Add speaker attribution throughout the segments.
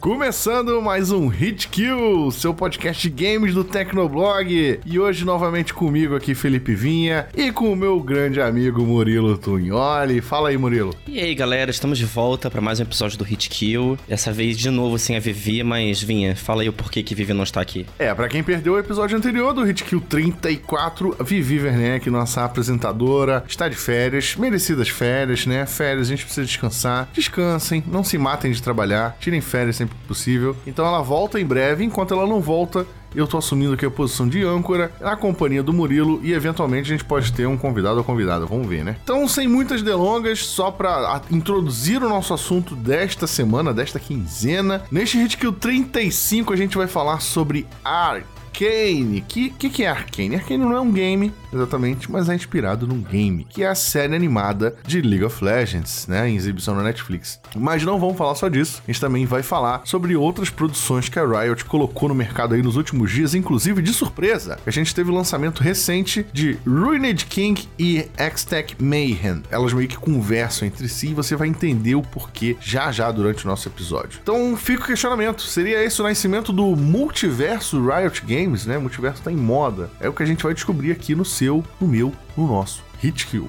Speaker 1: Começando mais um Hit Kill, seu podcast de games do Tecnoblog. E hoje novamente comigo aqui, Felipe Vinha, e com o meu grande amigo Murilo Tunholi. Fala aí, Murilo.
Speaker 2: E aí, galera, estamos de volta para mais um episódio do Hit Kill. Dessa vez de novo sem a Vivi, mas Vinha, fala aí o porquê que Vivi não está aqui.
Speaker 1: É, para quem perdeu o episódio anterior do Hit Kill 34, Vivi Werneck, nossa apresentadora, está de férias, merecidas férias, né? Férias, a gente precisa descansar. Descansem, não se matem de trabalhar, tirem férias sempre possível. Então ela volta em breve, enquanto ela não volta, eu tô assumindo aqui a posição de âncora, na companhia do Murilo, e eventualmente a gente pode ter um convidado ou convidada, vamos ver, né? Então, sem muitas delongas, só pra introduzir o nosso assunto desta semana, desta quinzena, neste Hit Kill 35 a gente vai falar sobre Ark. Arcane. Que que, que é Arcane? Arcane não é um game, exatamente, mas é inspirado num game, que é a série animada de League of Legends, né, em exibição na Netflix. Mas não vamos falar só disso, a gente também vai falar sobre outras produções que a Riot colocou no mercado aí nos últimos dias, inclusive de surpresa. A gente teve o lançamento recente de Ruined King e X-Tech Mayhem. Elas meio que conversam entre si e você vai entender o porquê já já durante o nosso episódio. Então fica o questionamento, seria esse o nascimento do multiverso Riot Games? né? Multiverso tá em moda. É o que a gente vai descobrir aqui no seu, no meu, no nosso Hit Kill.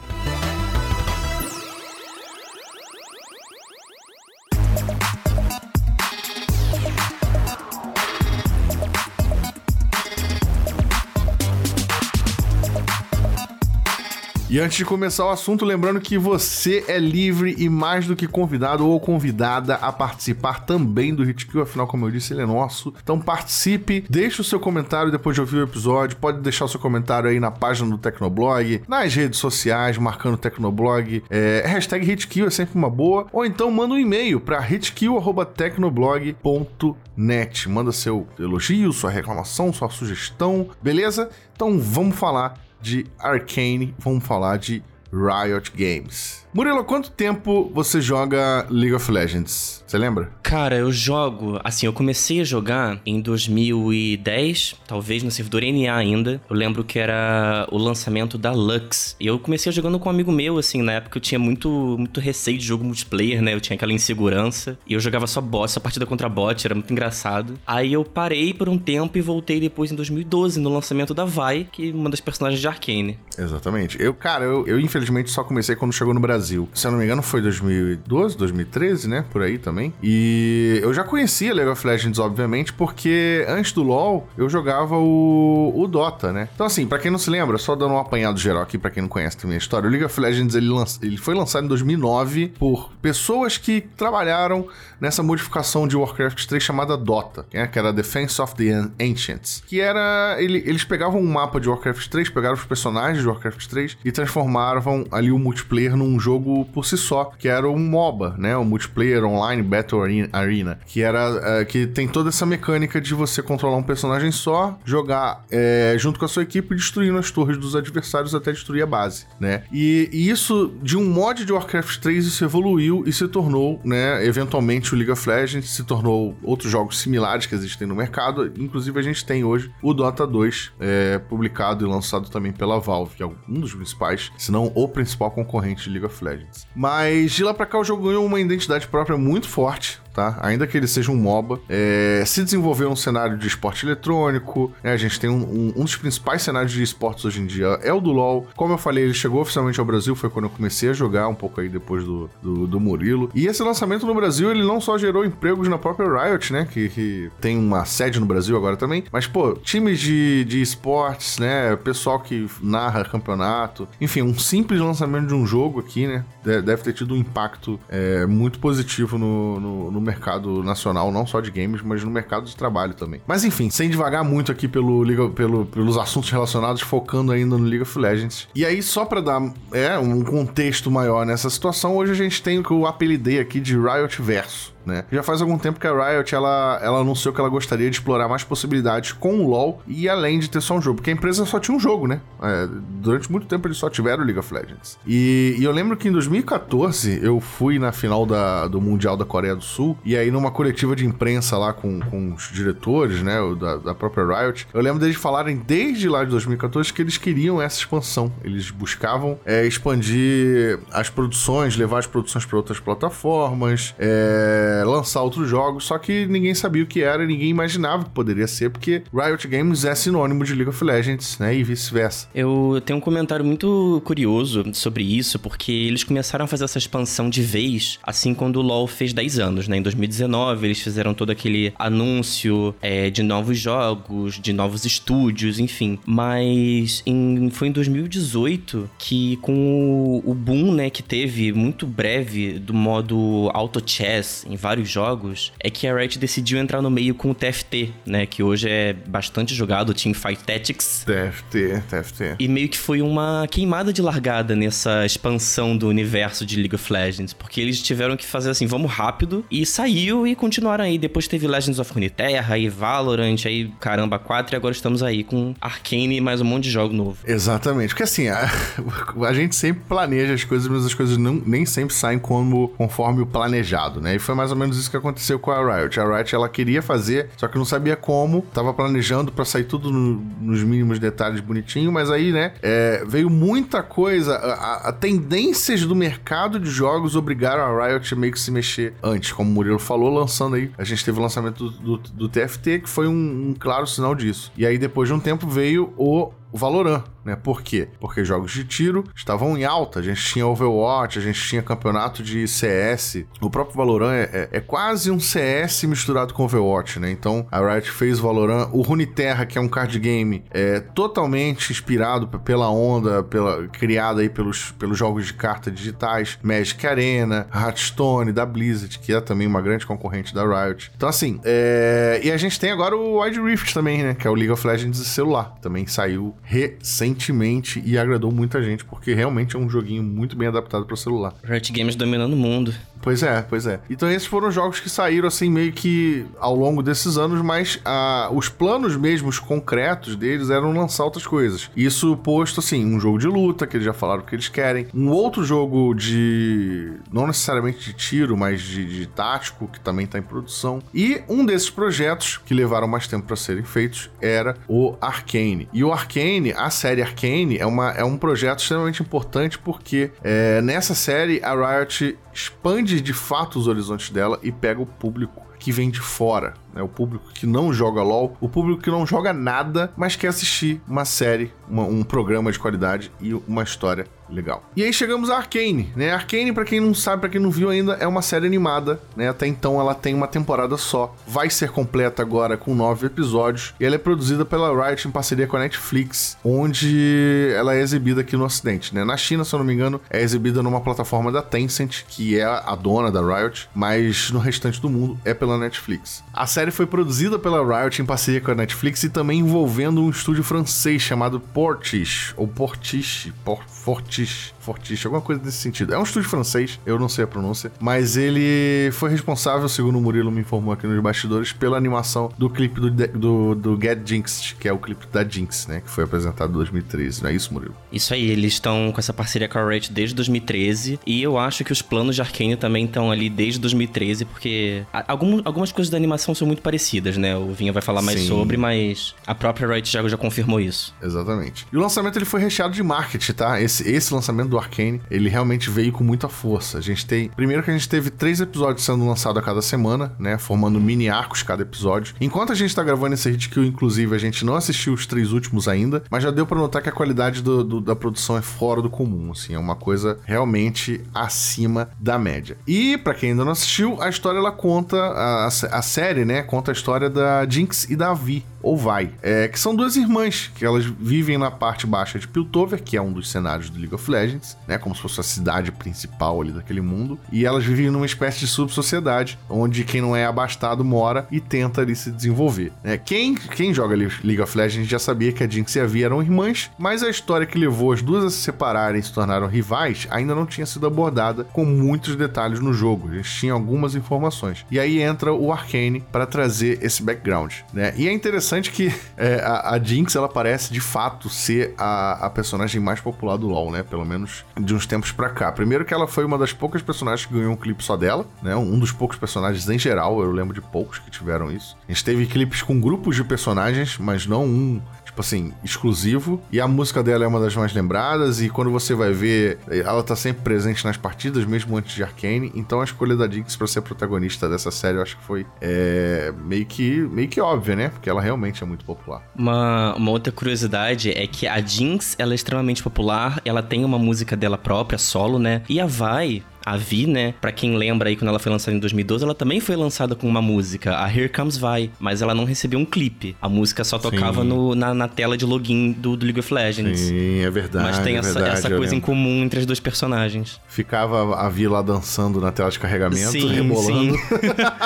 Speaker 1: E antes de começar o assunto, lembrando que você é livre e mais do que convidado ou convidada a participar também do Hitkill, afinal, como eu disse, ele é nosso. Então participe, deixe o seu comentário depois de ouvir o episódio, pode deixar o seu comentário aí na página do Tecnoblog, nas redes sociais, marcando Tecnoblog, é, hashtag Hitkill é sempre uma boa, ou então manda um e-mail para hitkill.tecnoblog.net, manda seu elogio, sua reclamação, sua sugestão, beleza? Então vamos falar de Arcane, vamos falar de Riot Games. Murilo, quanto tempo você joga League of Legends? Você lembra?
Speaker 2: Cara, eu jogo. Assim, eu comecei a jogar em 2010, talvez no servidor NA ainda. Eu lembro que era o lançamento da Lux. E eu comecei jogando com um amigo meu, assim, na época eu tinha muito, muito receio de jogo multiplayer, né? Eu tinha aquela insegurança. E eu jogava só boss, só partida contra bot, era muito engraçado. Aí eu parei por um tempo e voltei depois em 2012, no lançamento da Vi, que é uma das personagens de Arcane.
Speaker 1: Exatamente. Eu, cara, eu, eu infelizmente só comecei quando chegou no Brasil. Brasil. Se eu não me engano, foi 2012, 2013, né? Por aí também. E eu já conhecia League of Legends, obviamente, porque antes do LoL eu jogava o, o Dota, né? Então, assim, para quem não se lembra, só dando um apanhado geral aqui para quem não conhece a minha história, o League of Legends ele, lanç... ele foi lançado em 2009 por pessoas que trabalharam nessa modificação de Warcraft 3 chamada Dota, né? que era Defense of the Ancients, que era ele, eles pegavam um mapa de Warcraft 3, pegaram os personagens de Warcraft 3 e transformavam ali o multiplayer num jogo jogo por si só, que era o MOBA, né? O Multiplayer Online Battle Arena, que era uh, que tem toda essa mecânica de você controlar um personagem só, jogar é, junto com a sua equipe, destruindo as torres dos adversários até destruir a base, né? E, e, isso, de um mod de Warcraft 3, isso evoluiu e se tornou, né? Eventualmente o League of Legends se tornou outros jogos similares que existem no mercado. Inclusive a gente tem hoje o Dota 2, é, publicado e lançado também pela Valve, que é um dos principais, se não o principal concorrente de League of Legends. Mas de lá pra cá o jogo ganhou uma identidade própria muito forte tá? Ainda que ele seja um MOBA, é, se desenvolveu um cenário de esporte eletrônico, né? A gente tem um, um, um, dos principais cenários de esportes hoje em dia é o do LoL. Como eu falei, ele chegou oficialmente ao Brasil, foi quando eu comecei a jogar, um pouco aí depois do, do, do Murilo. E esse lançamento no Brasil, ele não só gerou empregos na própria Riot, né? Que, que tem uma sede no Brasil agora também, mas, pô, times de, de esportes, né? Pessoal que narra campeonato, enfim, um simples lançamento de um jogo aqui, né? Deve ter tido um impacto é, muito positivo no, no, no no mercado nacional, não só de games, mas no mercado de trabalho também. Mas enfim, sem devagar muito aqui pelo, pelo, pelos assuntos relacionados, focando ainda no League of Legends. E aí, só para dar é, um contexto maior nessa situação, hoje a gente tem o que eu apelidei aqui de Riot Verso. Né? Já faz algum tempo que a Riot, ela, ela anunciou que ela gostaria de explorar mais possibilidades com o LoL e além de ter só um jogo, porque a empresa só tinha um jogo, né? É, durante muito tempo eles só tiveram League of Legends. E, e, eu lembro que em 2014 eu fui na final da, do Mundial da Coreia do Sul e aí numa coletiva de imprensa lá com, com os diretores, né, da, da própria Riot, eu lembro deles falarem desde lá de 2014 que eles queriam essa expansão. Eles buscavam é, expandir as produções, levar as produções para outras plataformas, é, lançar outros jogos, só que ninguém sabia o que era, ninguém imaginava que poderia ser, porque Riot Games é sinônimo de League of Legends, né, e vice-versa.
Speaker 2: Eu tenho um comentário muito curioso sobre isso, porque eles começaram a fazer essa expansão de vez, assim quando o LoL fez 10 anos, né, em 2019 eles fizeram todo aquele anúncio é, de novos jogos, de novos estúdios, enfim, mas em, foi em 2018 que com o, o boom, né, que teve muito breve do modo auto chess em vários jogos, é que a Riot decidiu entrar no meio com o TFT, né, que hoje é bastante jogado, o Team Fight Tactics.
Speaker 1: TFT, TFT.
Speaker 2: E meio que foi uma queimada de largada nessa expansão do universo de League of Legends, porque eles tiveram que fazer assim, vamos rápido, e saiu e continuaram aí. Depois teve Legends of Runeterra, aí Valorant, aí caramba, 4, e agora estamos aí com Arcane e mais um monte de jogo novo.
Speaker 1: Exatamente, porque assim, a, a gente sempre planeja as coisas, mas as coisas não, nem sempre saem como, conforme o planejado, né? E foi mais ou menos isso que aconteceu com a Riot. A Riot, ela queria fazer, só que não sabia como, tava planejando para sair tudo no, nos mínimos detalhes bonitinho, mas aí, né, é, veio muita coisa, a, a, tendências do mercado de jogos obrigaram a Riot meio que se mexer antes, como o Murilo falou, lançando aí, a gente teve o lançamento do, do, do TFT, que foi um, um claro sinal disso. E aí, depois de um tempo, veio o o Valorant, né? Por quê? Porque jogos de tiro estavam em alta. A gente tinha Overwatch, a gente tinha campeonato de CS. O próprio Valorant é, é, é quase um CS misturado com Overwatch, né? Então a Riot fez o Valorant. O Runeterra, que é um card game é totalmente inspirado pela onda, pela criada aí pelos, pelos jogos de carta digitais, Magic Arena, Hearthstone da Blizzard, que é também uma grande concorrente da Riot. Então assim, é... e a gente tem agora o Wild Rift também, né? Que é o League of Legends celular. Também saiu recentemente e agradou muita gente, porque realmente é um joguinho muito bem adaptado para celular.
Speaker 2: Riot Games dominando o mundo.
Speaker 1: Pois é, pois é. Então esses foram jogos que saíram assim meio que ao longo desses anos, mas ah, os planos mesmos concretos deles eram lançar outras coisas. Isso posto assim, um jogo de luta, que eles já falaram que eles querem, um outro jogo de não necessariamente de tiro, mas de, de tático, que também está em produção. E um desses projetos que levaram mais tempo para serem feitos era o Arcane. E o Arcane, a série Arcane, é, uma, é um projeto extremamente importante porque é, nessa série a Riot expande de fato os horizontes dela e pega o público que vem de fora, né? O público que não joga LOL, o público que não joga nada, mas quer assistir uma série, uma, um programa de qualidade e uma história legal. E aí chegamos a Arcane, né? Arcane, para quem não sabe, para quem não viu ainda, é uma série animada, né? Até então ela tem uma temporada só. Vai ser completa agora com nove episódios. E ela é produzida pela Riot em parceria com a Netflix, onde ela é exibida aqui no Ocidente, né? Na China, se eu não me engano, é exibida numa plataforma da Tencent, que é a dona da Riot, mas no restante do mundo é pela Netflix. A série foi produzida pela Riot em parceria com a Netflix e também envolvendo um estúdio francês chamado Portiche, ou Portiche, Port Fortiche, alguma coisa desse sentido. É um estúdio francês, eu não sei a pronúncia, mas ele foi responsável, segundo o Murilo me informou aqui nos bastidores, pela animação do clipe do, do, do Get Jinxed, que é o clipe da Jinx, né, que foi apresentado em 2013, não é isso, Murilo?
Speaker 2: Isso aí, eles estão com essa parceria com a Riot desde 2013, e eu acho que os planos de Arkane também estão ali desde 2013, porque algum, algumas coisas da animação são muito parecidas, né, o Vinha vai falar mais Sim. sobre, mas a própria Riot já, já confirmou isso.
Speaker 1: Exatamente. E o lançamento ele foi recheado de marketing, tá? Esse esse, esse lançamento do Arcane, ele realmente veio com muita força. A gente tem. Primeiro que a gente teve três episódios sendo lançados a cada semana, né? Formando mini arcos cada episódio. Enquanto a gente tá gravando esse kill, inclusive, a gente não assistiu os três últimos ainda, mas já deu para notar que a qualidade do, do, da produção é fora do comum, assim, é uma coisa realmente acima da média. E, para quem ainda não assistiu, a história ela conta, a, a série, né? Conta a história da Jinx e da Vi, ou Vi, é, que são duas irmãs, que elas vivem na parte baixa de Piltover, que é um dos cenários do League of Legends, né, como se fosse a cidade principal ali daquele mundo, e elas vivem numa espécie de subsociedade, onde quem não é abastado mora e tenta ali se desenvolver. É, quem, quem joga League of Legends já sabia que a Jinx e a Vi eram irmãs, mas a história que levou as duas a se separarem e se tornaram rivais ainda não tinha sido abordada com muitos detalhes no jogo. A gente tinha algumas informações. E aí entra o Arcane para trazer esse background, né? E é interessante que é, a, a, Jinx ela parece de fato ser a, a, personagem mais popular do LoL, né? Pelo menos de uns tempos para cá. Primeiro que ela foi uma das poucas personagens que ganhou um clipe só dela, né? Um dos poucos personagens em geral, eu lembro de poucos que tiveram isso. A gente teve clipes com grupos de personagens, mas não um tipo assim, exclusivo. E a música dela é uma das mais lembradas. E quando você vai ver, ela tá sempre presente nas partidas, mesmo antes de Arcane. Então a escolha da Jinx pra ser protagonista dessa série, eu acho que foi é, meio, que, meio que óbvia, né? Porque ela realmente é muito popular.
Speaker 2: Uma, uma outra curiosidade é que a Jinx, ela é extremamente popular. Ela tem uma música dela própria, solo, né? E a Vai, a Vi, né? Pra quem lembra aí, quando ela foi lançada em 2012, ela também foi lançada com uma música, a Here Comes Vi, mas ela não recebeu um clipe. A música só tocava no, na, na, tela de login do, do, League of Legends.
Speaker 1: Sim, é verdade.
Speaker 2: Mas tem
Speaker 1: é
Speaker 2: essa,
Speaker 1: verdade,
Speaker 2: essa coisa em comum entre os dois personagens.
Speaker 1: Ficava a Vi lá dançando na tela de carregamento,
Speaker 2: sim,
Speaker 1: rebolando.
Speaker 2: Sim.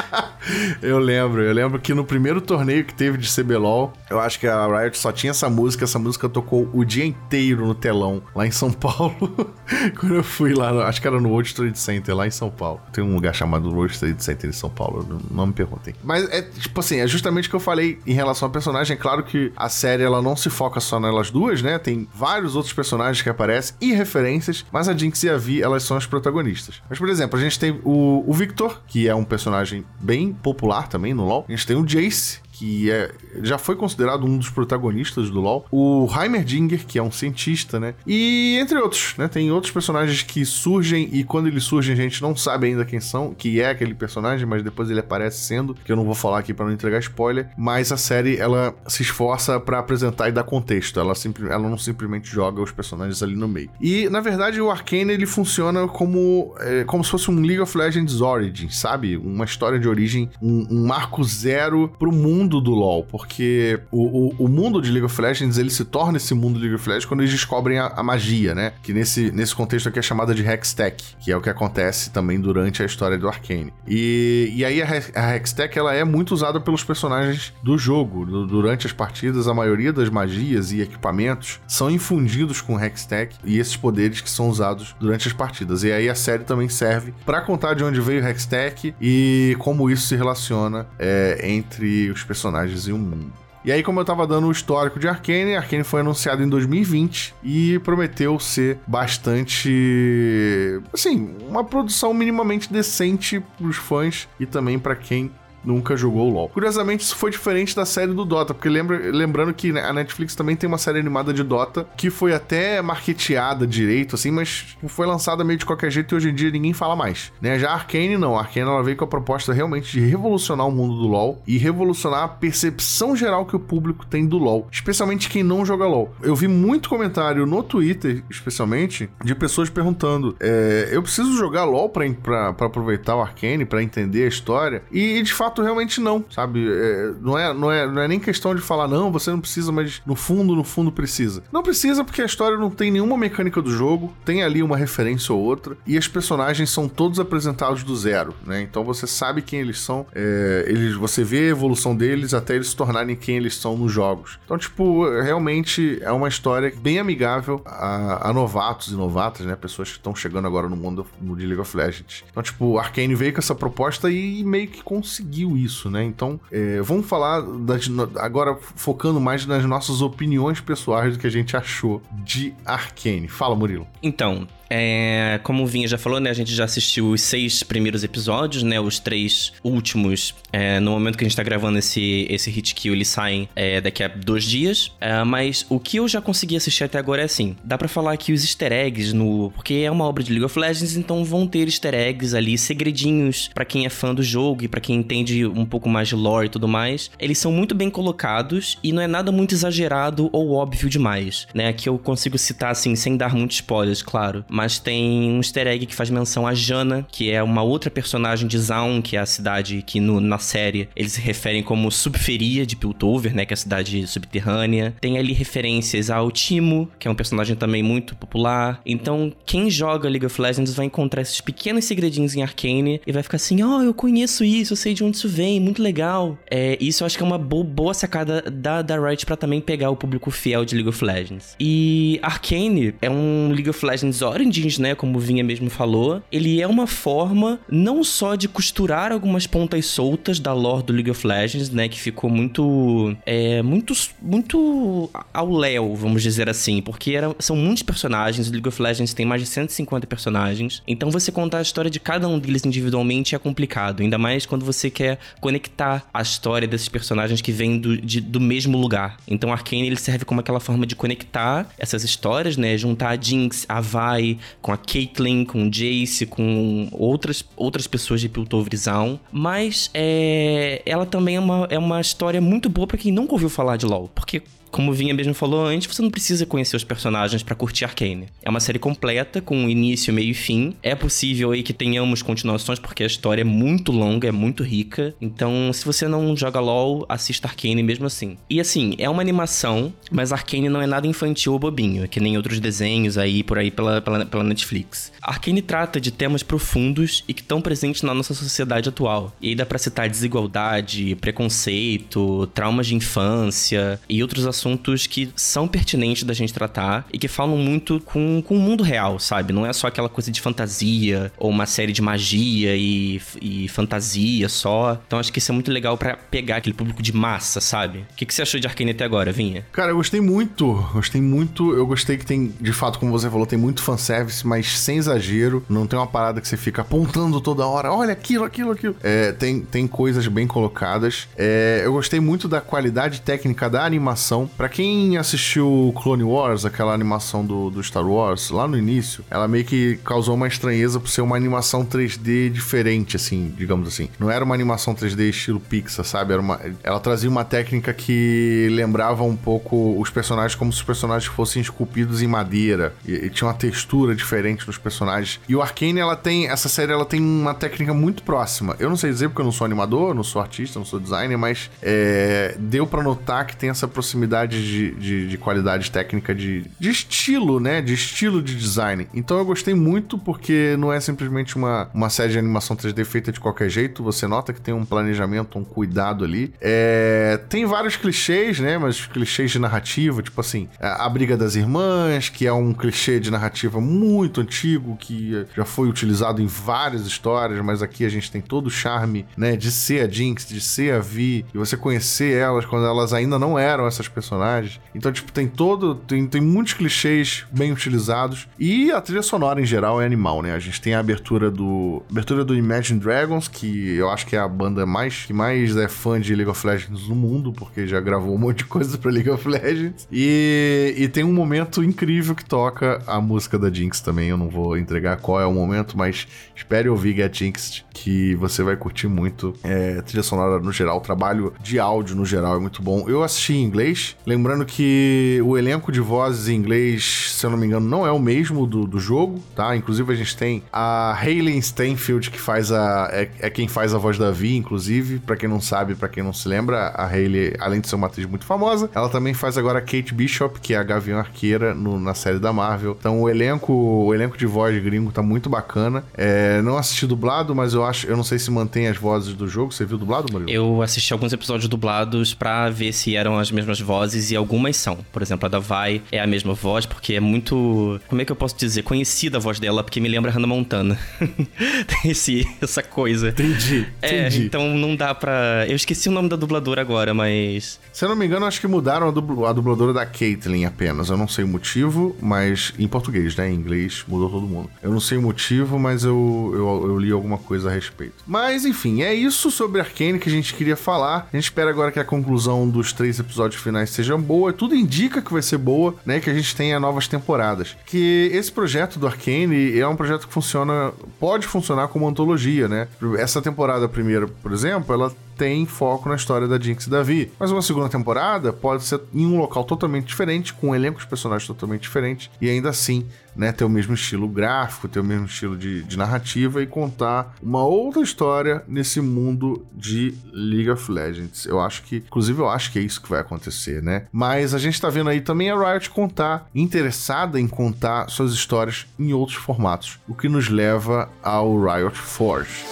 Speaker 1: eu lembro, eu lembro que no primeiro torneio que teve de CBLOL, eu acho que a Riot só tinha essa música, essa música tocou o dia inteiro no telão, lá em São Paulo. quando eu fui lá, acho que era no World Trade Center, lá em São Paulo. Tem um lugar chamado World Trade Center em São Paulo, não me perguntem. Mas é tipo assim, é justamente o que eu falei em relação ao personagem. É claro que a série ela não se foca só nelas duas, né? Tem vários outros personagens que aparecem e referências, mas a Jinx e a Vi, elas são as protagonistas. Mas, por exemplo, a gente tem o, o Victor, que é um personagem bem popular também no LoL. A gente tem o Jace, que é, já foi considerado um dos protagonistas do LoL, o Heimerdinger, que é um cientista, né? E entre outros, né? Tem outros personagens que surgem e quando eles surgem a gente não sabe ainda quem são, que é aquele personagem, mas depois ele aparece sendo, que eu não vou falar aqui para não entregar spoiler, mas a série ela se esforça para apresentar e dar contexto, ela, ela não simplesmente joga os personagens ali no meio. E na verdade o Arcane ele funciona como é, como se fosse um League of Legends Origin, sabe? Uma história de origem, um, um marco zero pro mundo mundo do LoL, porque o, o, o, mundo de League of Legends ele se torna esse mundo de League of Legends quando eles descobrem a, a, magia, né? Que nesse, nesse contexto aqui é chamada de Hextech, que é o que acontece também durante a história do Arcane. E, e aí a, a Hextech ela é muito usada pelos personagens do jogo. Do, durante as partidas, a maioria das magias e equipamentos são infundidos com Hextech e esses poderes que são usados durante as partidas. E aí a série também serve para contar de onde veio o Hextech e como isso se relaciona é, entre os personagens personagens e o mundo. E aí, como eu tava dando o histórico de Arkane, Arkane foi anunciado em 2020 e prometeu ser bastante. Assim, uma produção minimamente decente pros fãs e também para quem nunca jogou LoL. Curiosamente, isso foi diferente da série do Dota, porque lembra, lembrando que né, a Netflix também tem uma série animada de Dota que foi até marketeada direito, assim, mas foi lançada meio de qualquer jeito e hoje em dia ninguém fala mais. Né? Já a Arkane não, a Arkane ela veio com a proposta realmente de revolucionar o mundo do LoL e revolucionar a percepção geral que o público tem do LoL, especialmente quem não joga LoL. Eu vi muito comentário no Twitter, especialmente, de pessoas perguntando: é, eu preciso jogar LoL para aproveitar o Arkane, para entender a história? E de fato fato, realmente não, sabe? É, não, é, não, é, não é nem questão de falar, não, você não precisa, mas no fundo, no fundo precisa. Não precisa porque a história não tem nenhuma mecânica do jogo, tem ali uma referência ou outra, e os personagens são todos apresentados do zero, né? Então você sabe quem eles são, é, eles, você vê a evolução deles até eles se tornarem quem eles são nos jogos. Então, tipo, realmente é uma história bem amigável a, a novatos e novatas, né? Pessoas que estão chegando agora no mundo no League of Legends. Então, tipo, Arkane veio com essa proposta e meio que conseguiu conseguiu isso, né? Então, é, vamos falar das, agora focando mais nas nossas opiniões pessoais do que a gente achou de Arkane. Fala, Murilo.
Speaker 2: Então, é, como o Vinha já falou, né? A gente já assistiu os seis primeiros episódios, né? Os três últimos, é, no momento que a gente tá gravando esse, esse hit kill, eles saem é, daqui a dois dias. É, mas o que eu já consegui assistir até agora é assim: dá para falar que os easter eggs no. Porque é uma obra de League of Legends, então vão ter easter eggs ali, segredinhos para quem é fã do jogo e para quem entende um pouco mais de lore e tudo mais. Eles são muito bem colocados e não é nada muito exagerado ou óbvio demais, né? Que eu consigo citar assim, sem dar muitos spoilers, claro mas tem um easter egg que faz menção a Jana, que é uma outra personagem de Zaun, que é a cidade que no, na série eles se referem como Subferia de Piltover, né, que é a cidade subterrânea. Tem ali referências ao Timo, que é um personagem também muito popular. Então, quem joga League of Legends vai encontrar esses pequenos segredinhos em Arcane e vai ficar assim: "Ó, oh, eu conheço isso, eu sei de onde isso vem, muito legal". É, isso eu acho que é uma bo boa sacada da da Riot para também pegar o público fiel de League of Legends. E Arcane é um League of Legends Origins, né, como o Vinha mesmo falou. Ele é uma forma não só de costurar algumas pontas soltas da lore do League of Legends, né, que ficou muito é, muito muito ao léu, vamos dizer assim, porque era, são muitos personagens, o League of Legends tem mais de 150 personagens. Então você contar a história de cada um deles individualmente é complicado, ainda mais quando você quer conectar a história desses personagens que vêm do, de, do mesmo lugar. Então Arcane ele serve como aquela forma de conectar essas histórias, né, juntar a Jinx, a Vi com a Caitlyn, com o Jace, com outras outras pessoas de Piltoverzão, mas é, ela também é uma, é uma história muito boa para quem nunca ouviu falar de LoL, porque como o Vinha mesmo falou antes, você não precisa conhecer os personagens para curtir Arcane. É uma série completa, com início, meio e fim. É possível aí que tenhamos continuações, porque a história é muito longa, é muito rica. Então, se você não joga LoL, assista Arcane mesmo assim. E assim, é uma animação, mas Arcane não é nada infantil ou bobinho, que nem outros desenhos aí por aí pela, pela, pela Netflix. Arcane trata de temas profundos e que estão presentes na nossa sociedade atual. E aí dá pra citar desigualdade, preconceito, traumas de infância e outros assuntos assuntos que são pertinentes da gente tratar e que falam muito com, com o mundo real, sabe? Não é só aquela coisa de fantasia ou uma série de magia e, e fantasia só. Então acho que isso é muito legal para pegar aquele público de massa, sabe? O que, que você achou de Arcane até agora, Vinha?
Speaker 1: Cara, eu gostei muito. Gostei muito. Eu gostei que tem, de fato, como você falou, tem muito fanservice, mas sem exagero. Não tem uma parada que você fica apontando toda hora. Olha aquilo, aquilo, aquilo. É, tem, tem coisas bem colocadas. É, eu gostei muito da qualidade técnica da animação. Para quem assistiu Clone Wars, aquela animação do, do Star Wars, lá no início, ela meio que causou uma estranheza por ser uma animação 3D diferente, assim, digamos assim. Não era uma animação 3D estilo Pixar, sabe? Era uma, ela trazia uma técnica que lembrava um pouco os personagens como se os personagens fossem esculpidos em madeira. E, e tinha uma textura diferente nos personagens. E o Arcane, ela tem. Essa série ela tem uma técnica muito próxima. Eu não sei dizer porque eu não sou animador, não sou artista, não sou designer, mas é, deu para notar que tem essa proximidade de, de, de qualidade técnica, de, de estilo, né? De estilo de design. Então eu gostei muito porque não é simplesmente uma, uma série de animação 3D feita de qualquer jeito. Você nota que tem um planejamento, um cuidado ali. É, tem vários clichês, né? Mas clichês de narrativa, tipo assim, a, a briga das irmãs, que é um clichê de narrativa muito antigo, que já foi utilizado em várias histórias, mas aqui a gente tem todo o charme, né? De ser a Jinx, de ser a Vi, e você conhecer elas quando elas ainda não eram essas personagens personagens. Então, tipo, tem todo. Tem, tem muitos clichês bem utilizados. E a trilha sonora em geral é animal, né? A gente tem a abertura do. abertura do Imagine Dragons, que eu acho que é a banda mais que mais é fã de League of Legends no mundo, porque já gravou um monte de coisa pra League of Legends. E, e tem um momento incrível que toca a música da Jinx também. Eu não vou entregar qual é o momento, mas espere ouvir Get Jinx, que você vai curtir muito. É, trilha sonora no geral, trabalho de áudio no geral é muito bom. Eu assisti em inglês, Lembrando que o elenco de vozes em inglês, se eu não me engano, não é o mesmo do, do jogo, tá? Inclusive a gente tem a Hayley Steinfeld, que faz a. É, é quem faz a voz da Vi, inclusive. para quem não sabe, para quem não se lembra, a Hayley, além de ser uma atriz muito famosa, ela também faz agora a Kate Bishop, que é a Gavião Arqueira no, na série da Marvel. Então o elenco, o elenco de voz gringo tá muito bacana. É, não assisti dublado, mas eu acho. Eu não sei se mantém as vozes do jogo. Você viu dublado, Murilo?
Speaker 2: Eu assisti alguns episódios dublados para ver se eram as mesmas vozes vozes e algumas são. Por exemplo, a da Vai é a mesma voz, porque é muito. Como é que eu posso dizer? Conhecida a voz dela, porque me lembra Hannah Montana. Tem esse, essa coisa.
Speaker 1: Entendi.
Speaker 2: É,
Speaker 1: entendi.
Speaker 2: então não dá pra. Eu esqueci o nome da dubladora agora, mas.
Speaker 1: Se eu não me engano, acho que mudaram a, dubl... a dubladora da Caitlyn apenas. Eu não sei o motivo, mas. Em português, né? Em inglês mudou todo mundo. Eu não sei o motivo, mas eu, eu, eu li alguma coisa a respeito. Mas, enfim, é isso sobre Arcane que a gente queria falar. A gente espera agora que a conclusão dos três episódios finais seja boa, tudo indica que vai ser boa, né? Que a gente tenha novas temporadas. Que esse projeto do Arcane é um projeto que funciona, pode funcionar como antologia, né? Essa temporada primeira, por exemplo, ela tem foco na história da Jinx e da Vi. Mas uma segunda temporada pode ser em um local totalmente diferente, com um elenco de personagens totalmente diferente, e ainda assim né, ter o mesmo estilo gráfico, ter o mesmo estilo de, de, narrativa e contar uma outra história nesse mundo de League of Legends. Eu acho que, inclusive, eu acho que é isso que vai acontecer, né? Mas a gente tá vendo aí também a Riot contar, interessada em contar suas histórias em outros formatos, o que nos leva ao Riot Forge.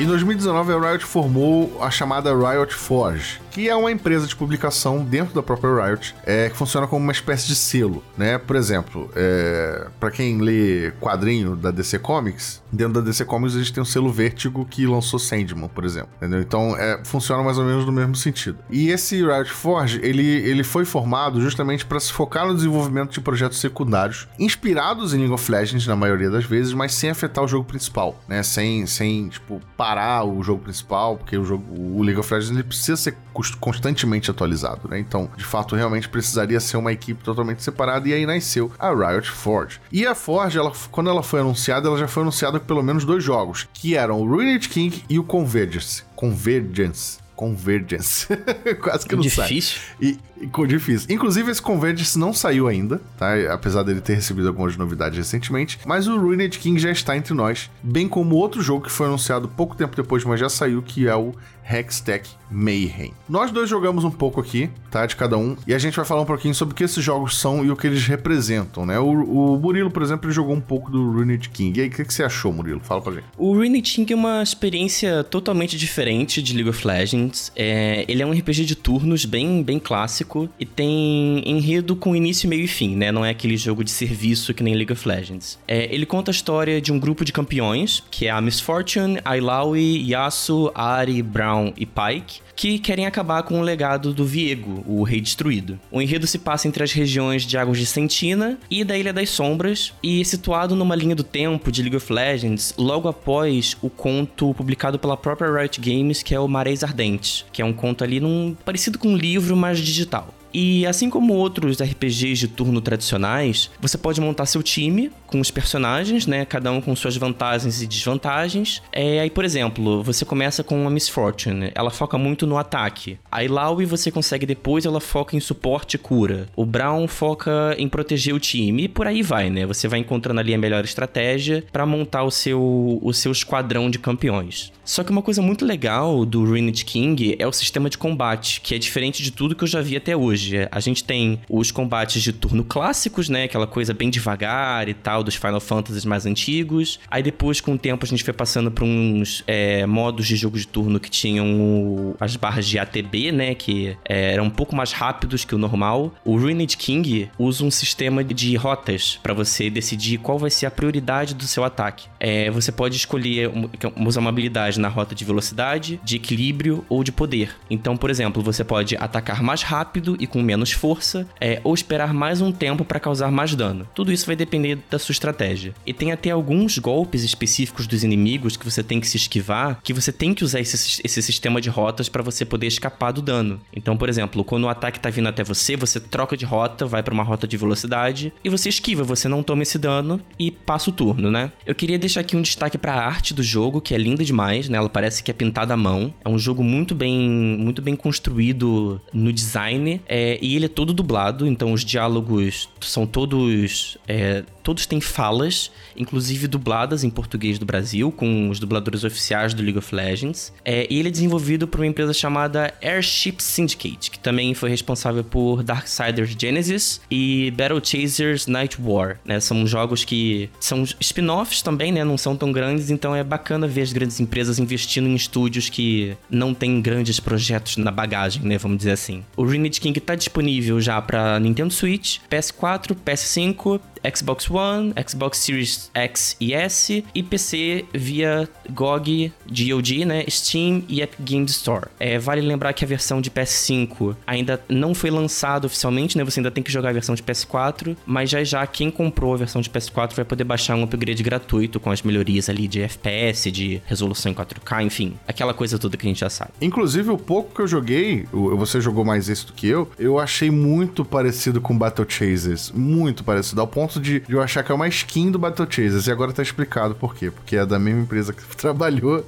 Speaker 1: Em 2019, a Riot formou a chamada Riot Forge, que é uma empresa de publicação dentro da própria Riot, é, que funciona como uma espécie de selo, né? Por exemplo, é, para quem lê quadrinho da DC Comics, dentro da DC Comics a gente tem o selo Vertigo que lançou Sandman, por exemplo, entendeu? Então, é, funciona mais ou menos no mesmo sentido. E esse Riot Forge, ele, ele foi formado justamente para se focar no desenvolvimento de projetos secundários, inspirados em League of Legends na maioria das vezes, mas sem afetar o jogo principal, né? Sem, sem tipo, parar o jogo principal, porque o jogo, o League of Legends ele precisa ser constantemente atualizado, né? Então, de fato, realmente precisaria ser uma equipe totalmente separada e aí nasceu a Riot Forge. E a Forge, ela, quando ela foi anunciada, ela já foi anunciada com pelo menos dois jogos, que eram o Ruined King e o Convergence. Convergence. Convergence. Quase que não
Speaker 2: difícil.
Speaker 1: sai. E, e difícil. Inclusive, esse Convergence não saiu ainda, tá? Apesar dele ter recebido algumas novidades recentemente. Mas o Ruined King já está entre nós. Bem como outro jogo que foi anunciado pouco tempo depois, mas já saiu, que é o Hextech Mayhem. Nós dois jogamos um pouco aqui, tá? De cada um. E a gente vai falar um pouquinho sobre o que esses jogos são e o que eles representam, né? O, o Murilo, por exemplo, ele jogou um pouco do Ruined King. E aí, o que, que você achou, Murilo? Fala pra gente.
Speaker 2: O Ruined King é uma experiência totalmente diferente de League of Legends. É, ele é um RPG de turnos bem, bem clássico e tem enredo com início, meio e fim, né? Não é aquele jogo de serviço que nem League of Legends. É, ele conta a história de um grupo de campeões, que é a Miss Fortune, Ailawi, Yasuo, Ari, Brown Brown e Pike, que querem acabar com o legado do Viego, o Rei Destruído. O enredo se passa entre as regiões de Águas de Sentina e da Ilha das Sombras, e é situado numa linha do tempo de League of Legends, logo após o conto publicado pela própria Riot Games, que é o Marés Ardentes, que é um conto ali num parecido com um livro, mas digital. E assim como outros RPGs de turno tradicionais, você pode montar seu time com os personagens, né? Cada um com suas vantagens e desvantagens. É, aí, por exemplo, você começa com a Miss Fortune, ela foca muito no ataque. A Ilaoi você consegue depois, ela foca em suporte e cura. O Brown foca em proteger o time e por aí vai, né? Você vai encontrando ali a melhor estratégia para montar o seu, o seu esquadrão de campeões. Só que uma coisa muito legal do Ruined King é o sistema de combate, que é diferente de tudo que eu já vi até hoje A gente tem os combates de turno clássicos, né? Aquela coisa bem devagar e tal, dos Final Fantasies mais antigos. Aí depois, com o tempo, a gente foi passando por uns é, modos de jogo de turno que tinham as barras de ATB, né? Que é, eram um pouco mais rápidos que o normal. O Ruined King usa um sistema de rotas para você decidir qual vai ser a prioridade do seu ataque. É, você pode escolher usar uma habilidade na rota de velocidade, de equilíbrio ou de poder. Então, por exemplo, você pode atacar mais rápido e com menos força, é, ou esperar mais um tempo para causar mais dano. Tudo isso vai depender da sua estratégia. E tem até alguns golpes específicos dos inimigos que você tem que se esquivar, que você tem que usar esse, esse sistema de rotas para você poder escapar do dano. Então, por exemplo, quando o ataque tá vindo até você, você troca de rota, vai para uma rota de velocidade e você esquiva, você não toma esse dano e passa o turno, né? Eu queria deixar aqui um destaque para a arte do jogo, que é linda demais, né? Ela parece que é pintada à mão. É um jogo muito bem, muito bem construído no design. É, é, e ele é todo dublado, então os diálogos são todos. É, todos têm falas, inclusive dubladas em português do Brasil, com os dubladores oficiais do League of Legends. É, e ele é desenvolvido por uma empresa chamada Airship Syndicate, que também foi responsável por Darksiders Genesis e Battle Chasers Night War. Né? São jogos que são spin-offs também, né? Não são tão grandes, então é bacana ver as grandes empresas investindo em estúdios que não têm grandes projetos na bagagem, né? Vamos dizer assim. O Ruined King tá disponível já para Nintendo Switch, PS4, PS5, Xbox One, Xbox Series X e S e PC via GOG, GOG, né, Steam e Epic Games Store. É, vale lembrar que a versão de PS5 ainda não foi lançada oficialmente, né? Você ainda tem que jogar a versão de PS4, mas já já quem comprou a versão de PS4 vai poder baixar um upgrade gratuito com as melhorias ali de FPS, de resolução em 4K, enfim, aquela coisa toda que a gente já sabe.
Speaker 1: Inclusive, o pouco que eu joguei, você jogou mais esse do que eu, eu achei muito parecido com Battle Chasers. Muito parecido, ao ponto de, de eu achar que é uma skin do Battle Chasers. E agora tá explicado por quê. Porque é da mesma empresa que trabalhou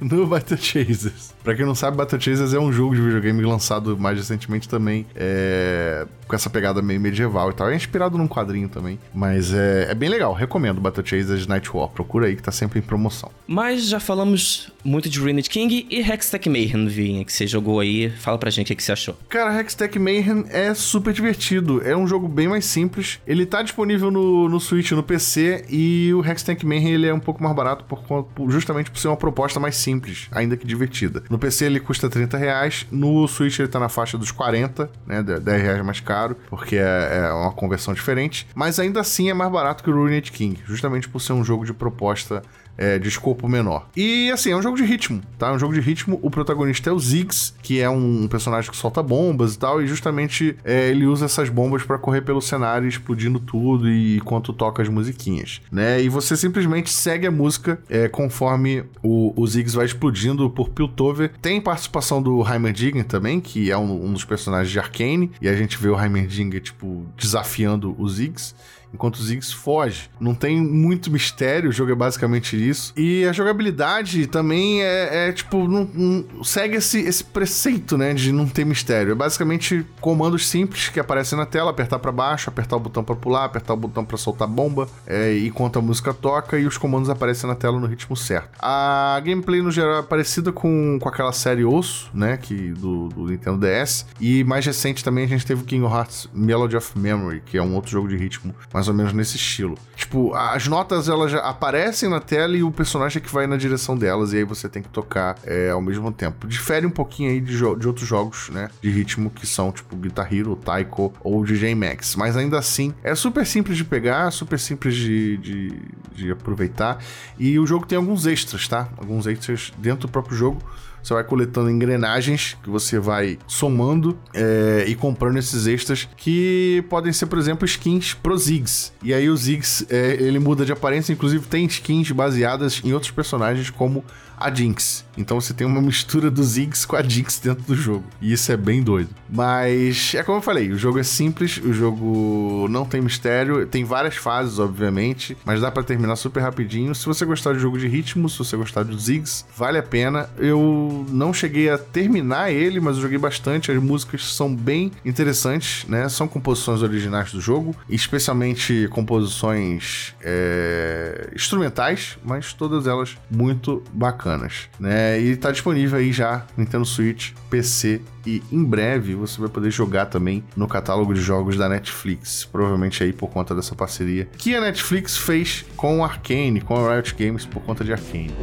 Speaker 1: no Battle Chasers. Pra quem não sabe, Battle Chasers é um jogo de videogame lançado mais recentemente também, é, com essa pegada meio medieval e tal. É inspirado num quadrinho também, mas é, é bem legal. Recomendo Battle Chasers Night War. Procura aí que tá sempre em promoção.
Speaker 2: Mas já falamos muito de Ruined King e Hextech Mayhem, Vinha, que você jogou aí. Fala pra gente o que você achou.
Speaker 1: Cara, Hextech Mayhem é super divertido. É um jogo bem mais simples. Ele tá disponível no, no Switch no PC e o Hextech Mayhem ele é um pouco mais barato por, justamente por ser uma proposta mais simples, ainda que divertida. No PC ele custa 30 reais, no Switch ele tá na faixa dos 40, né? 10 reais mais caro, porque é, é uma conversão diferente. Mas ainda assim é mais barato que o Ruined King, justamente por ser um jogo de proposta é, de escopo menor. E assim, é um jogo de ritmo, tá? É um jogo de ritmo. O protagonista é o Ziggs, que é um personagem que solta bombas e tal, e justamente é, ele usa essas bombas para correr pelo cenário, explodindo tudo e enquanto toca as musiquinhas, né? E você simplesmente segue a música é, conforme o, o Ziggs vai explodindo por Piltover. Tem participação do Heimerdinger também, que é um, um dos personagens de Arcane, e a gente vê o Heimerdinger, tipo, desafiando o Ziggs enquanto o Ziggs foge. Não tem muito mistério, o jogo é basicamente isso. E a jogabilidade também é, é tipo, não, não, segue esse, esse preceito, né, de não ter mistério. É basicamente comandos simples que aparecem na tela, apertar para baixo, apertar o botão para pular, apertar o botão para soltar bomba, é, enquanto a música toca e os comandos aparecem na tela no ritmo certo. A gameplay no geral é parecida com, com aquela série Osso, né, que do, do Nintendo DS. E mais recente também a gente teve o King of Hearts Melody of Memory, que é um outro jogo de ritmo mais ou menos nesse estilo. Tipo, as notas elas já aparecem na tela e o personagem é que vai na direção delas e aí você tem que tocar é, ao mesmo tempo. Difere um pouquinho aí de, de outros jogos, né, de ritmo que são tipo Guitar Hero, Taiko ou DJ Max, mas ainda assim é super simples de pegar, super simples de, de, de aproveitar e o jogo tem alguns extras, tá? Alguns extras dentro do próprio jogo você vai coletando engrenagens que você vai somando é, e comprando esses extras que podem ser, por exemplo, skins pro Ziggs. E aí o Ziggs, é, ele muda de aparência, inclusive tem skins baseadas em outros personagens como a Jinx. Então você tem uma mistura dos Ziggs com a Jinx dentro do jogo. E isso é bem doido. Mas é como eu falei, o jogo é simples, o jogo não tem mistério, tem várias fases, obviamente, mas dá para terminar super rapidinho. Se você gostar de jogo de ritmo, se você gostar dos Ziggs, vale a pena. Eu não cheguei a terminar ele, mas eu joguei bastante. As músicas são bem interessantes, né? São composições originais do jogo, especialmente composições é, instrumentais, mas todas elas muito bacanas bacanas, né? E tá disponível aí já Nintendo Switch, PC e em breve você vai poder jogar também no catálogo de jogos da Netflix, provavelmente aí por conta dessa parceria que a Netflix fez com Arcane, com a Riot Games por conta de Arcane.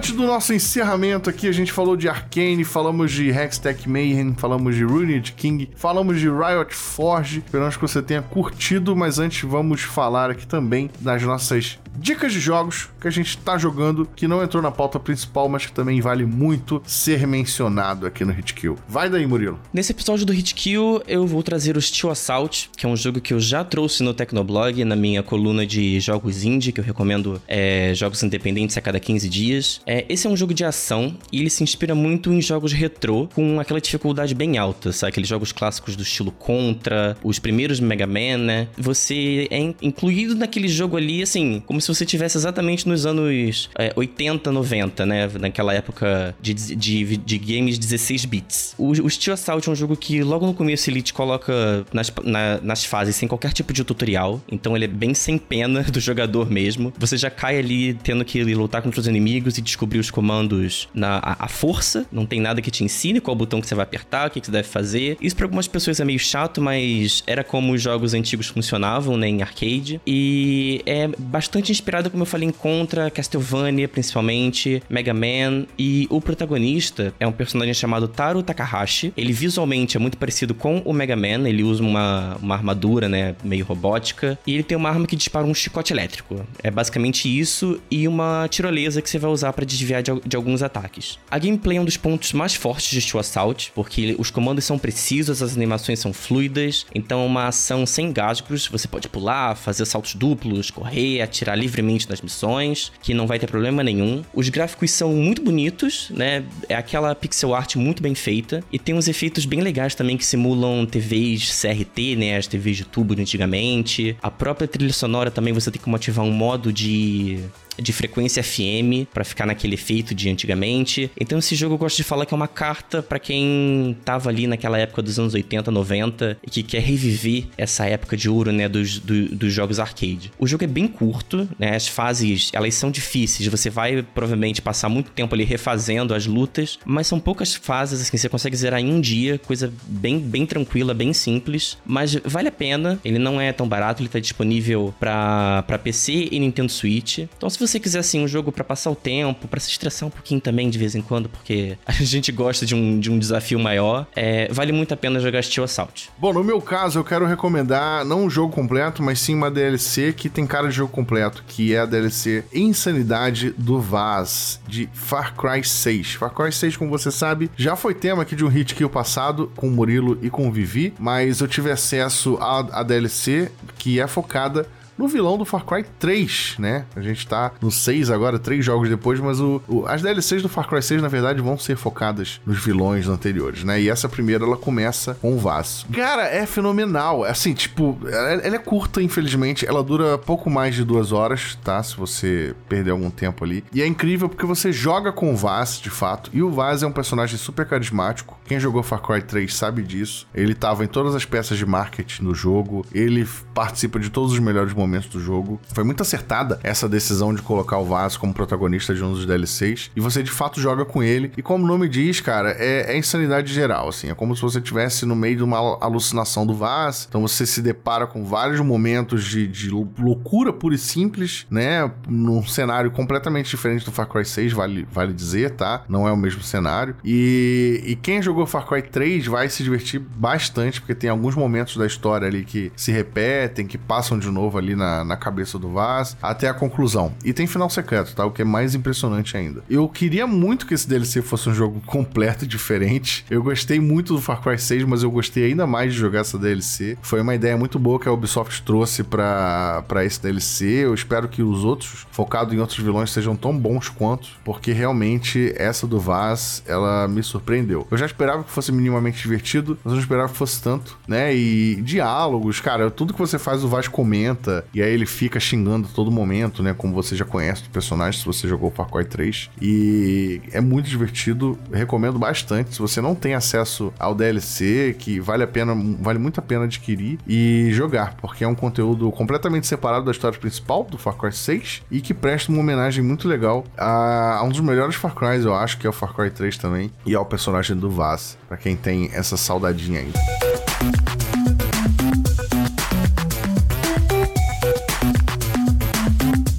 Speaker 1: Antes do nosso encerramento aqui, a gente falou de Arcane, falamos de Hextech Mayhem, falamos de Ruined King, falamos de Riot Forge. Esperamos que você tenha curtido, mas antes vamos falar aqui também das nossas dicas de jogos que a gente tá jogando, que não entrou na pauta principal, mas que também vale muito ser mencionado aqui no Hitkill. Vai daí, Murilo.
Speaker 2: Nesse episódio do Hitkill, eu vou trazer o Steel Assault, que é um jogo que eu já trouxe no Tecnoblog, na minha coluna de jogos indie, que eu recomendo é, jogos independentes a cada 15 dias. É, esse é um jogo de ação e ele se inspira muito em jogos retrô, com aquela dificuldade bem alta, sabe? Aqueles jogos clássicos do estilo Contra, os primeiros Mega Man, né? Você é incluído naquele jogo ali, assim, como se você tivesse exatamente nos anos é, 80, 90, né? Naquela época de, de, de games 16 bits. O, o Steel Assault é um jogo que logo no começo ele te coloca nas, na, nas fases sem qualquer tipo de tutorial. Então ele é bem sem pena do jogador mesmo. Você já cai ali tendo que lutar contra os inimigos e descobrir os comandos na a, a força. Não tem nada que te ensine qual botão que você vai apertar, o que, que você deve fazer. Isso para algumas pessoas é meio chato, mas era como os jogos antigos funcionavam, né? Em arcade. E é bastante bastante inspirado, como eu falei, em Contra, Castlevania, principalmente, Mega Man, e o protagonista é um personagem chamado Taro Takahashi. Ele visualmente é muito parecido com o Mega Man, ele usa uma, uma armadura, né, meio robótica, e ele tem uma arma que dispara um chicote elétrico. É basicamente isso e uma tirolesa que você vai usar para desviar de, de, alguns ataques. A gameplay é um dos pontos mais fortes de Steel Assault, porque os comandos são precisos, as animações são fluidas, então é uma ação sem gasgos, você pode pular, fazer saltos duplos, correr, atirar livremente nas missões, que não vai ter problema nenhum. Os gráficos são muito bonitos, né? É aquela pixel art muito bem feita e tem uns efeitos bem legais também que simulam TVs CRT, né? As TVs de tubo de antigamente. A própria trilha sonora também você tem como ativar um modo de de frequência FM para ficar naquele efeito de antigamente. Então esse jogo eu gosto de falar que é uma carta para quem tava ali naquela época dos anos 80, 90 e que quer reviver essa época de ouro, né, dos, do, dos jogos arcade. O jogo é bem curto, né? As fases, elas são difíceis. Você vai provavelmente passar muito tempo ali refazendo as lutas, mas são poucas fases assim, você consegue zerar em um dia, coisa bem bem tranquila, bem simples, mas vale a pena. Ele não é tão barato, ele tá disponível para PC e Nintendo Switch. Então se você você quiser, assim, um jogo para passar o tempo, para se estressar um pouquinho também de vez em quando, porque a gente gosta de um, de um desafio maior, é, vale muito a pena jogar Steel Assault.
Speaker 1: Bom, no meu caso, eu quero recomendar não um jogo completo, mas sim uma DLC que tem cara de jogo completo, que é a DLC Insanidade do Vaz, de Far Cry 6. Far Cry 6, como você sabe, já foi tema aqui de um hit kill passado, com o Murilo e com o Vivi, mas eu tive acesso à, à DLC que é focada no vilão do Far Cry 3, né? A gente tá no 6 agora, três jogos depois, mas o, o, as DLCs do Far Cry 6, na verdade, vão ser focadas nos vilões anteriores, né? E essa primeira, ela começa com o Vaz. Cara, é fenomenal. Assim, tipo, ela, ela, é curta, infelizmente. Ela dura pouco mais de duas horas, tá? Se você perder algum tempo ali. E é incrível porque você joga com o Vaz, de fato. E o Vaz é um personagem super carismático. Quem jogou Far Cry 3 sabe disso. Ele tava em todas as peças de marketing do jogo. Ele participa de todos os melhores momentos momentos do jogo. Foi muito acertada essa decisão de colocar o Vaz como protagonista de um dos DLCs. E você de fato joga com ele. E como o nome diz, cara, é, é insanidade geral, assim. É como se você estivesse no meio de uma alucinação do Vaz. Então você se depara com vários momentos de, de loucura pura e simples, né? Num cenário completamente diferente do Far Cry 6, vale, vale dizer, tá? Não é o mesmo cenário. E, e quem jogou Far Cry 3 vai se divertir bastante, porque tem alguns momentos da história ali que se repetem, que passam de novo ali na, na cabeça do Vaz, até a conclusão. E tem final secreto, tá? O que é mais impressionante ainda. Eu queria muito que esse DLC fosse um jogo completo e diferente. Eu gostei muito do Far Cry 6, mas eu gostei ainda mais de jogar essa DLC. Foi uma ideia muito boa que a Ubisoft trouxe para esse DLC. Eu espero que os outros, focados em outros vilões, sejam tão bons quanto, porque realmente essa do Vaz, ela me surpreendeu. Eu já esperava que fosse minimamente divertido, mas não esperava que fosse tanto, né? E diálogos, cara, tudo que você faz o Vaz comenta, e aí ele fica xingando a todo momento, né? Como você já conhece o personagem, se você jogou Far Cry 3. E é muito divertido, recomendo bastante. Se você não tem acesso ao DLC, que vale a pena, vale muito a pena adquirir e jogar, porque é um conteúdo completamente separado da história principal do Far Cry 6 e que presta uma homenagem muito legal a, a um dos melhores Far Cry, eu acho, que é o Far Cry 3 também, e ao personagem do Vaz, para quem tem essa saudadinha ainda.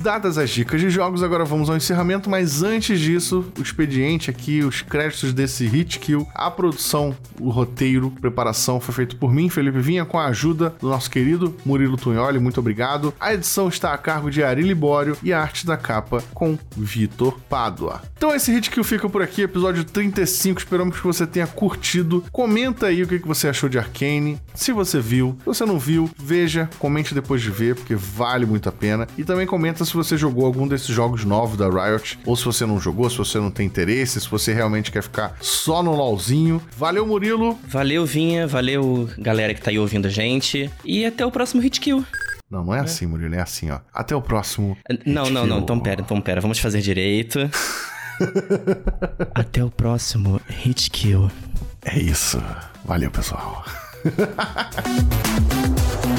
Speaker 1: Dadas as dicas de jogos, agora vamos ao encerramento, mas antes disso, o expediente aqui, os créditos desse Hit Kill, a produção, o roteiro, preparação foi feito por mim, Felipe Vinha, com a ajuda do nosso querido Murilo Tunholi, muito obrigado. A edição está a cargo de Ari Libório e a arte da capa com Vitor Pádua. Então esse Hit Kill fica por aqui, episódio 35, esperamos que você tenha curtido. Comenta aí o que você achou de Arcane, se você viu, se você não viu, veja, comente depois de ver, porque vale muito a pena. E também comenta se você jogou algum desses jogos novos da Riot, ou se você não jogou, se você não tem interesse, se você realmente quer ficar só no LOLzinho. Valeu, Murilo!
Speaker 2: Valeu, Vinha, valeu, galera que tá aí ouvindo a gente, e até o próximo Hit Kill.
Speaker 1: Não, não é, é. assim, Murilo, é assim, ó. Até o próximo.
Speaker 2: Não, não, não, então pera, então pera, vamos fazer direito. até o próximo Hit Kill.
Speaker 1: É isso. Valeu, pessoal. Ha ha ha!